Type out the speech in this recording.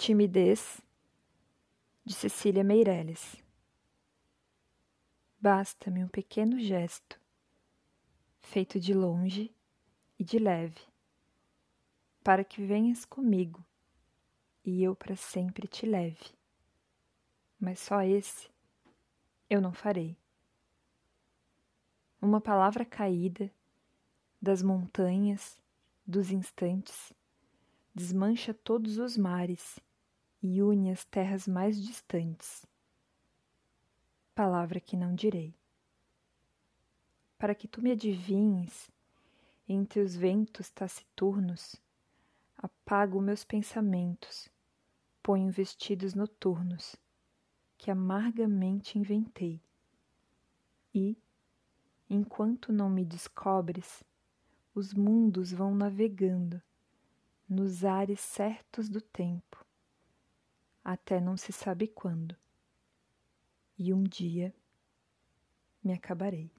Timidez, de Cecília Meirelles. Basta-me um pequeno gesto, feito de longe e de leve, para que venhas comigo e eu para sempre te leve. Mas só esse eu não farei. Uma palavra caída das montanhas, dos instantes, desmancha todos os mares e une as terras mais distantes. Palavra que não direi. Para que tu me adivinhes, entre os ventos taciturnos, apago meus pensamentos, ponho vestidos noturnos, que amargamente inventei. E, enquanto não me descobres, os mundos vão navegando nos ares certos do tempo até não se sabe quando. E um dia me acabarei.